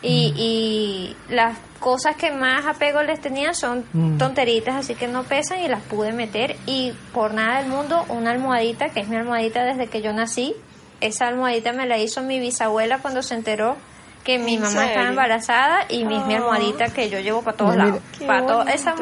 Y, y las cosas que más apego les tenía son tonteritas, así que no pesan y las pude meter. Y por nada del mundo, una almohadita, que es mi almohadita desde que yo nací. Esa almohadita me la hizo mi bisabuela cuando se enteró que mi ¿En mamá estaba embarazada y mi, mi Ah. almohadita que yo llevo para todos Mira, lados. Para todo- esa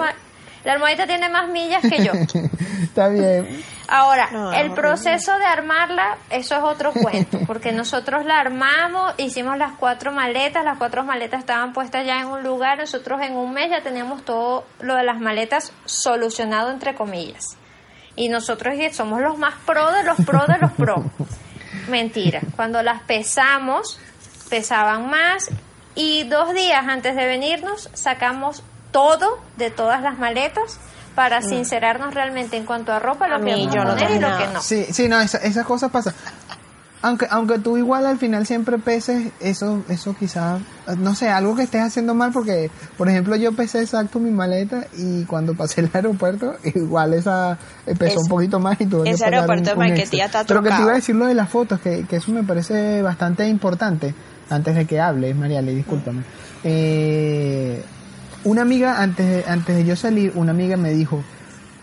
la almohadita tiene más millas que yo. Está bien. Ahora, No, el proceso de armarla, eso es otro cuento, porque nosotros la armamos, hicimos las cuatro maletas, las cuatro maletas estaban puestas ya en un lugar, nosotros en un mes ya teníamos todo lo de las maletas solucionado entre comillas. Y nosotros somos los más pro de los pro de los pro. Mentira, cuando las pesamos, pesaban más y dos días antes de venirnos sacamos todo de todas las maletas para sincerarnos realmente en cuanto a ropa, lo A que mí, íbamos yo a no poner y traje lo que no. Sí, sí, no, esa- esas cosas pasan. Aunque, aunque tú igual al final siempre peses, eso, eso quizás, no sé, algo que estés haciendo mal porque, por ejemplo, yo pesé exacto mi maleta y cuando pasé el aeropuerto, igual esa eh, pesó Es- un poquito más y tuve que ese pagar aeropuerto un- de un Maiquetía extra. está Pero que te iba a decir lo de las fotos, que, que eso me parece bastante importante, antes de que hables, Mariale, discúlpame. Eh, una amiga, antes de, antes de yo salir, una amiga me dijo,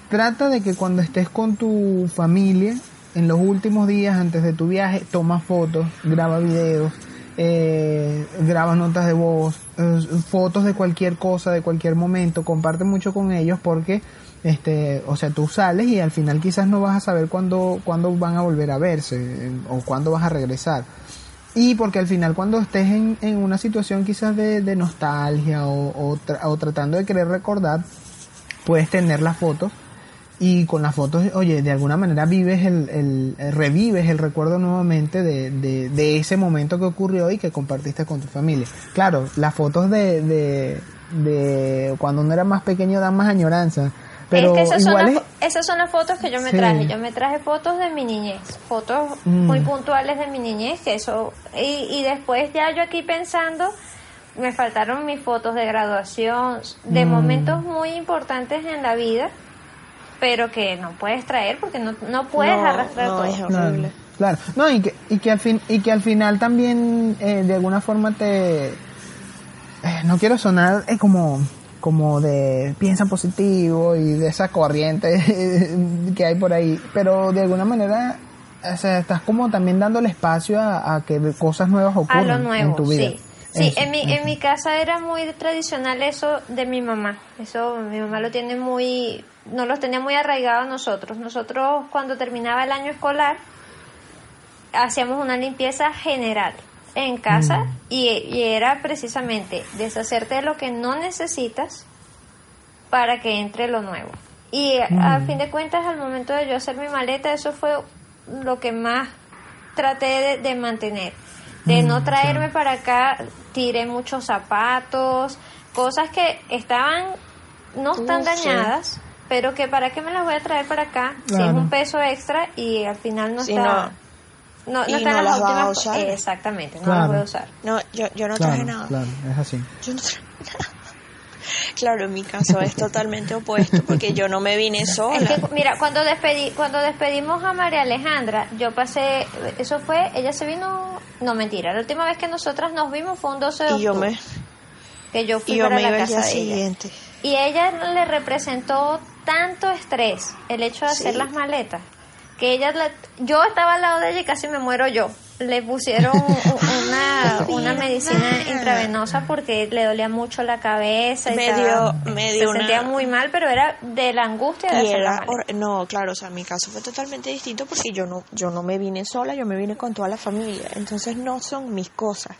trata de que cuando estés con tu familia, en los últimos días antes de tu viaje, toma fotos, graba videos, eh, graba notas de voz, eh, fotos de cualquier cosa, de cualquier momento, comparte mucho con ellos porque, este, o sea, tú sales y al final quizás no vas a saber cuándo, cuándo van a volver a verse eh, o cuándo vas a regresar. Y porque al final cuando estés en, en una situación quizás de, de nostalgia o, o tra- o tratando de querer recordar, puedes tener las fotos y con las fotos, oye, de alguna manera vives el, el- revives el recuerdo nuevamente de, de, de ese momento que ocurrió y que compartiste con tu familia. Claro, las fotos de, de, de cuando uno era más pequeño dan más añoranza, pero es que esas son, igual las, esas son las fotos que yo me Sí. traje. Yo me traje fotos de mi niñez, fotos Mm. muy puntuales de mi niñez, que eso y, y después ya yo aquí pensando me faltaron mis fotos de graduación, de Mm. momentos muy importantes en la vida, pero que no puedes traer porque no, no puedes No, arrastrar no, todo. es horrible. claro. No, y que, y que al fin, y que al final también eh, de alguna forma te eh, no quiero sonar eh, como como de piensa positivo y de esa corriente que hay por ahí, pero de alguna manera o sea, estás como también dándole espacio a, a que cosas nuevas a ocurran lo nuevo, en tu vida. sí. Sí, Eso, en mi, eso. en mi casa era muy tradicional eso de mi mamá. Eso mi mamá lo tiene muy, no los tenía muy arraigado a nosotros. Nosotros cuando terminaba el año escolar hacíamos una limpieza general en casa Mm. y, y era precisamente deshacerte de lo que no necesitas para que entre lo nuevo. Y a Mm. fin de cuentas, al momento de yo hacer mi maleta, eso fue lo que más traté de, de mantener. De Mm, no traerme para acá, tiré muchos zapatos, cosas que estaban, no están dañadas, pero que para qué me las voy a traer para acá si es un peso extra y al final no está... no. No, no Y no las las vas a últimas... usar. Exactamente, no Claro. las voy a usar. No, yo, yo no claro, traje nada. claro, es así. Yo no traje nada. Claro, en mi caso es totalmente opuesto porque yo no me vine sola. Es que, mira, cuando despedí, cuando despedimos a María Alejandra, yo pasé, eso fue, ella se vino No, mentira. La última vez que nosotras nos vimos fue un 12 de Y yo octubre. me, que yo fui y yo para me la iba casa día de ella. siguiente. Y ella le representó tanto estrés el hecho de hacer las maletas que ella le- yo estaba al lado de ella y casi me muero yo. Le pusieron un- un- una, una medicina intravenosa porque le dolía mucho la cabeza y Me estaba- dio- me se una- sentía muy mal, pero era de la angustia de Y era, no, claro, o sea, mi caso fue totalmente distinto porque yo no, yo no me vine sola, yo me vine con toda la familia. Entonces no son mis cosas.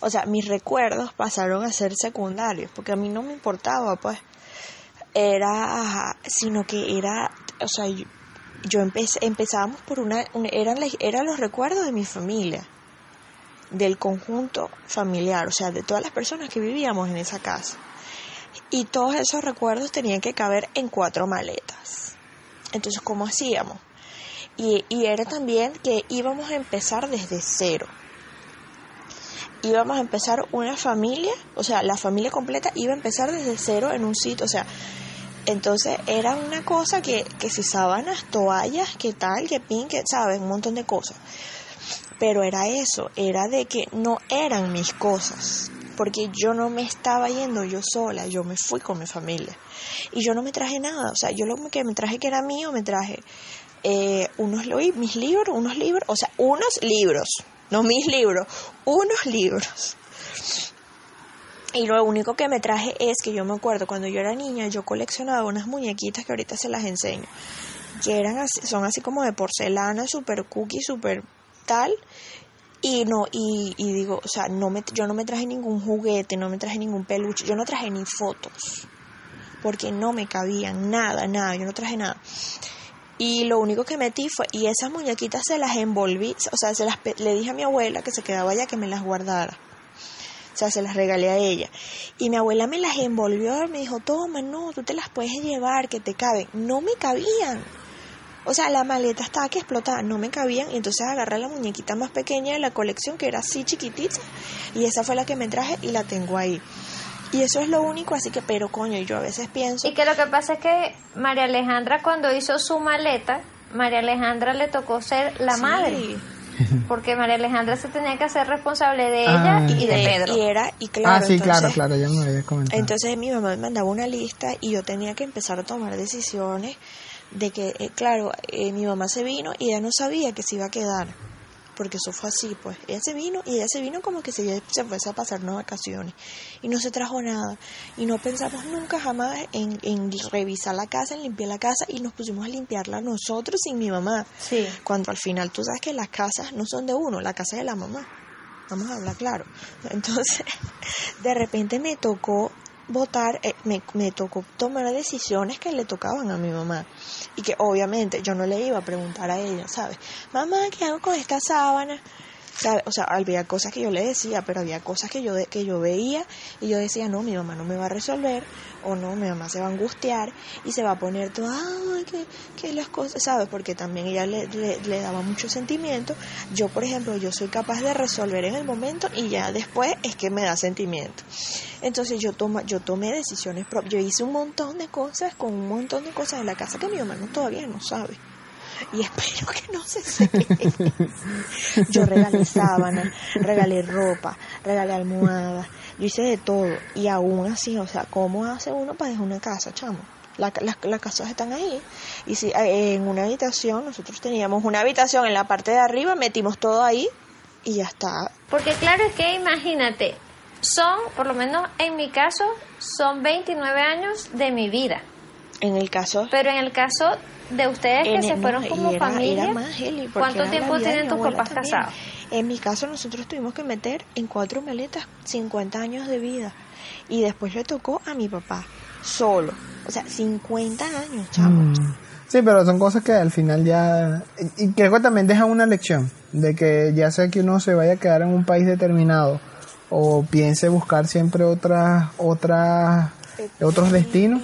O sea, mis recuerdos pasaron a ser secundarios porque a mí no me importaba, pues. Era, sino que era, o sea, yo, yo empecé, empezábamos por una, un- eran, eran los recuerdos de mi familia, del conjunto familiar, o sea, de todas las personas que vivíamos en esa casa. Y todos esos recuerdos tenían que caber en cuatro maletas. Entonces, ¿cómo hacíamos? Y, y era también que íbamos a empezar desde cero. Íbamos a empezar una familia, o sea, la familia completa iba a empezar desde cero en un sitio, o sea, entonces era una cosa que, que si sábanas, toallas, que tal, que pin, que sabes, un montón de cosas. Pero era eso, era de que no eran mis cosas, porque yo no me estaba yendo yo sola, yo me fui con mi familia. Y yo no me traje nada, o sea, yo lo que me traje que era mío, me traje eh, unos mis libros, unos libros, o sea, unos libros, no mis libros, unos libros. Y lo único que me traje es que yo me acuerdo cuando yo era niña, yo coleccionaba unas muñequitas que ahorita se las enseño, que eran así, son así como de porcelana, super cookie, super tal. Y no, y, y digo, o sea, no me, yo no me traje ningún juguete, no me traje ningún peluche, yo no traje ni fotos, porque no me cabían nada, nada, yo no traje nada. Y lo único que metí fue, y esas muñequitas se las envolví, o sea, se las, le dije a mi abuela que se quedaba allá que me las guardara. O sea, se las regalé a ella. Y mi abuela me las envolvió, me dijo, toma, no, tú te las puedes llevar, que te caben. No me cabían. O sea, la maleta estaba que explotaba, no me cabían. Y entonces agarré la muñequita más pequeña de la colección, que era así chiquitita. Y esa fue la que me traje y la tengo ahí. Y eso es lo único, así que, pero coño, yo a veces pienso... Y que lo que pasa es que María Alejandra cuando hizo su maleta, María Alejandra le tocó ser la Sí. madre. Porque María Alejandra se tenía que hacer responsable de Ah. ella y de Pedro. Y era, y claro, ah, sí, claro, entonces- claro, ya me habías comentado. Entonces mi mamá me mandaba una lista y yo tenía que empezar a tomar decisiones de que, eh, claro, eh, mi mamá se vino y ella no sabía que se iba a quedar, porque eso fue así, pues. Ella se vino y ella se vino como que si ella se fuese a pasar unas vacaciones y no se trajo nada. Y no pensamos nunca jamás en, en revisar la casa, en limpiar la casa y nos pusimos a limpiarla nosotros sin mi mamá. Sí. Cuando al final tú sabes que las casas no son de uno, la casa es de la mamá. Vamos a hablar claro. Entonces, de repente me tocó votar, eh, me, me tocó tomar decisiones que le tocaban a mi mamá. Y que obviamente yo no le iba a preguntar a ella, ¿sabes? Mamá, ¿qué hago con esta sábana? ¿Sabe? O sea, había cosas que yo le decía, pero había cosas que yo, que yo veía y yo decía, no, mi mamá no me va a resolver, o no, mi mamá se va a angustiar y se va a poner todo, ay, que, que las cosas, ¿sabes? Porque también ella le daba mucho sentimiento. Yo, por ejemplo, yo soy capaz de resolver en el momento y ya después es que me da sentimiento. Entonces yo, toma, yo tomé decisiones propias, yo hice un montón de cosas con un montón de cosas en la casa que mi mamá no, todavía no sabe. Y espero que no se seque. Yo regalé sábanas, regalé ropa, regalé almohadas, yo hice de todo. Y aún así, o sea, ¿cómo hace uno para dejar una casa, chamo? La- las, las casas están ahí. Y si eh, en una habitación, nosotros teníamos una habitación en la parte de arriba, metimos todo ahí y ya está. Porque claro es que imagínate, son, por lo menos en mi caso, son 29 años de mi vida. En el caso... Pero en el caso de ustedes que en se fueron no, como era- familia, era más, ¿cuánto tiempo tienen tus papás casados? En mi caso nosotros tuvimos que meter en cuatro maletas 50 años de vida y después le tocó a mi papá solo, o sea, 50 años, chamo. Mm. Sí, pero son cosas que al final ya... Y y creo que también deja una lección de que ya sea que uno se vaya a quedar en un país determinado o piense buscar siempre otras otras otros destinos,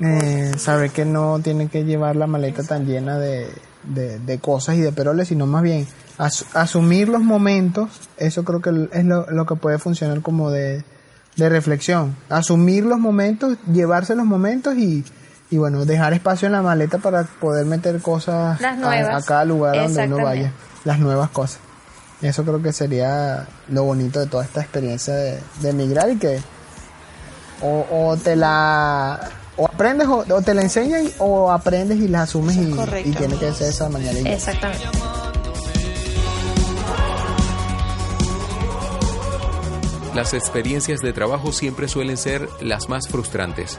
eh, saber que no tiene que llevar la maleta tan llena de, de, de cosas y de peroles, sino más bien as- asumir los momentos, eso creo que es lo, lo que puede funcionar como de, de reflexión. Asumir los momentos, llevarse los momentos y, y bueno, dejar espacio en la maleta para poder meter cosas a- cada lugar donde uno vaya, las nuevas cosas. Eso creo que sería lo bonito de toda esta experiencia de, de emigrar y que o, o te la o aprendes o, o te la enseñan o aprendes y la asumes y, tiene que ser de esa manera. Y- Exactamente. Las experiencias de trabajo siempre suelen ser las más frustrantes.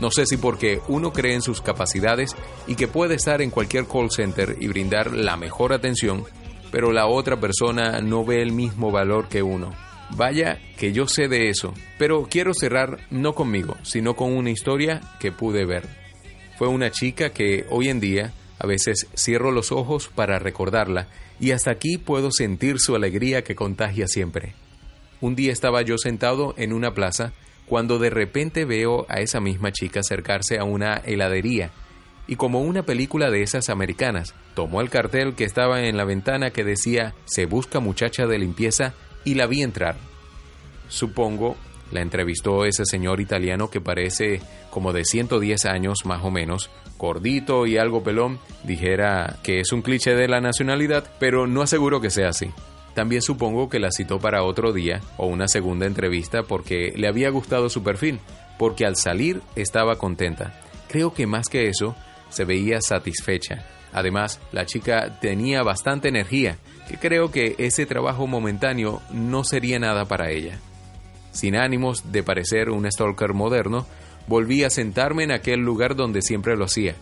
No sé si porque uno cree en sus capacidades y que puede estar en cualquier call center y brindar la mejor atención, pero la otra persona no ve el mismo valor que uno. Vaya que yo sé de eso, pero quiero cerrar no conmigo, sino con una historia que pude ver. Fue una chica que hoy en día a veces cierro los ojos para recordarla y hasta aquí puedo sentir su alegría que contagia siempre. Un día estaba yo sentado en una plaza cuando de repente veo a esa misma chica acercarse a una heladería y como una película de esas americanas, tomó el cartel que estaba en la ventana que decía se busca muchacha de limpieza y la vi entrar. Supongo la entrevistó ese señor italiano que parece como de 110 años más o menos, gordito y algo pelón, dijera que es un cliché de la nacionalidad, pero no aseguro que sea así. También supongo que la citó para otro día o una segunda entrevista porque le había gustado su perfil, porque al salir estaba contenta. Creo que más que eso, se veía satisfecha. Además, la chica tenía bastante energía, que creo que ese trabajo momentáneo no sería nada para ella. Sin ánimos de parecer un stalker moderno, volví a sentarme en aquel lugar donde siempre lo hacía.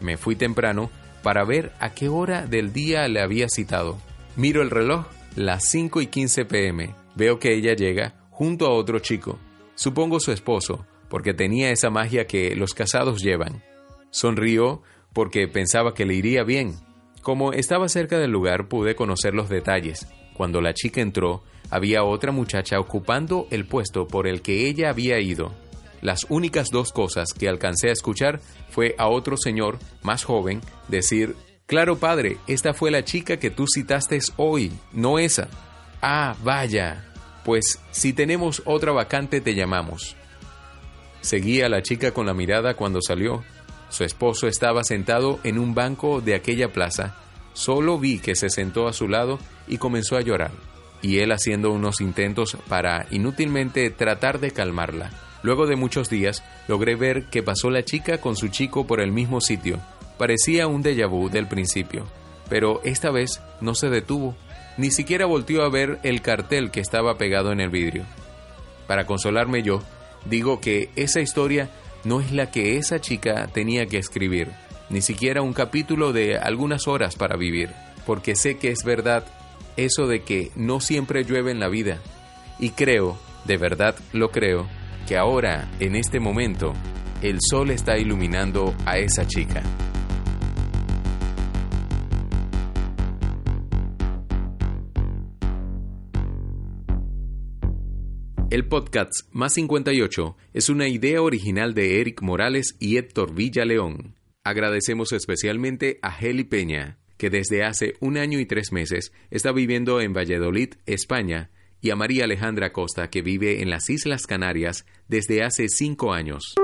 Me fui temprano para ver a qué hora del día le había citado. Miro el reloj, las 5 y 15 pm. Veo que ella llega junto a otro chico, supongo su esposo, porque tenía esa magia que los casados llevan. Sonrió porque pensaba que le iría bien. Como estaba cerca del lugar pude conocer los detalles. Cuando la chica entró, había otra muchacha ocupando el puesto por el que ella había ido. Las únicas dos cosas que alcancé a escuchar fue a otro señor, más joven, decir, Claro, padre, esta fue la chica que tú citaste hoy, no esa. Ah, vaya. Pues si tenemos otra vacante te llamamos. Seguí a la chica con la mirada cuando salió. Su esposo estaba sentado en un banco de aquella plaza. Solo vi que se sentó a su lado y comenzó a llorar, y él haciendo unos intentos para inútilmente tratar de calmarla. Luego de muchos días, logré ver que pasó la chica con su chico por el mismo sitio. Parecía un déjà vu del principio, pero esta vez no se detuvo, ni siquiera volteó a ver el cartel que estaba pegado en el vidrio. Para consolarme yo, digo que esa historia no es la que esa chica tenía que escribir, ni siquiera un capítulo de algunas horas para vivir, porque sé que es verdad eso de que no siempre llueve en la vida. Y creo, de verdad lo creo, que ahora, en este momento, el sol está iluminando a esa chica. El podcast Más 58 es una idea original de Eric Morales y Héctor Villaleón. Agradecemos especialmente a Heli Peña, que desde hace un año y tres meses está viviendo en Valladolid, España, y a María Alejandra Costa, que vive en las Islas Canarias desde hace cinco años.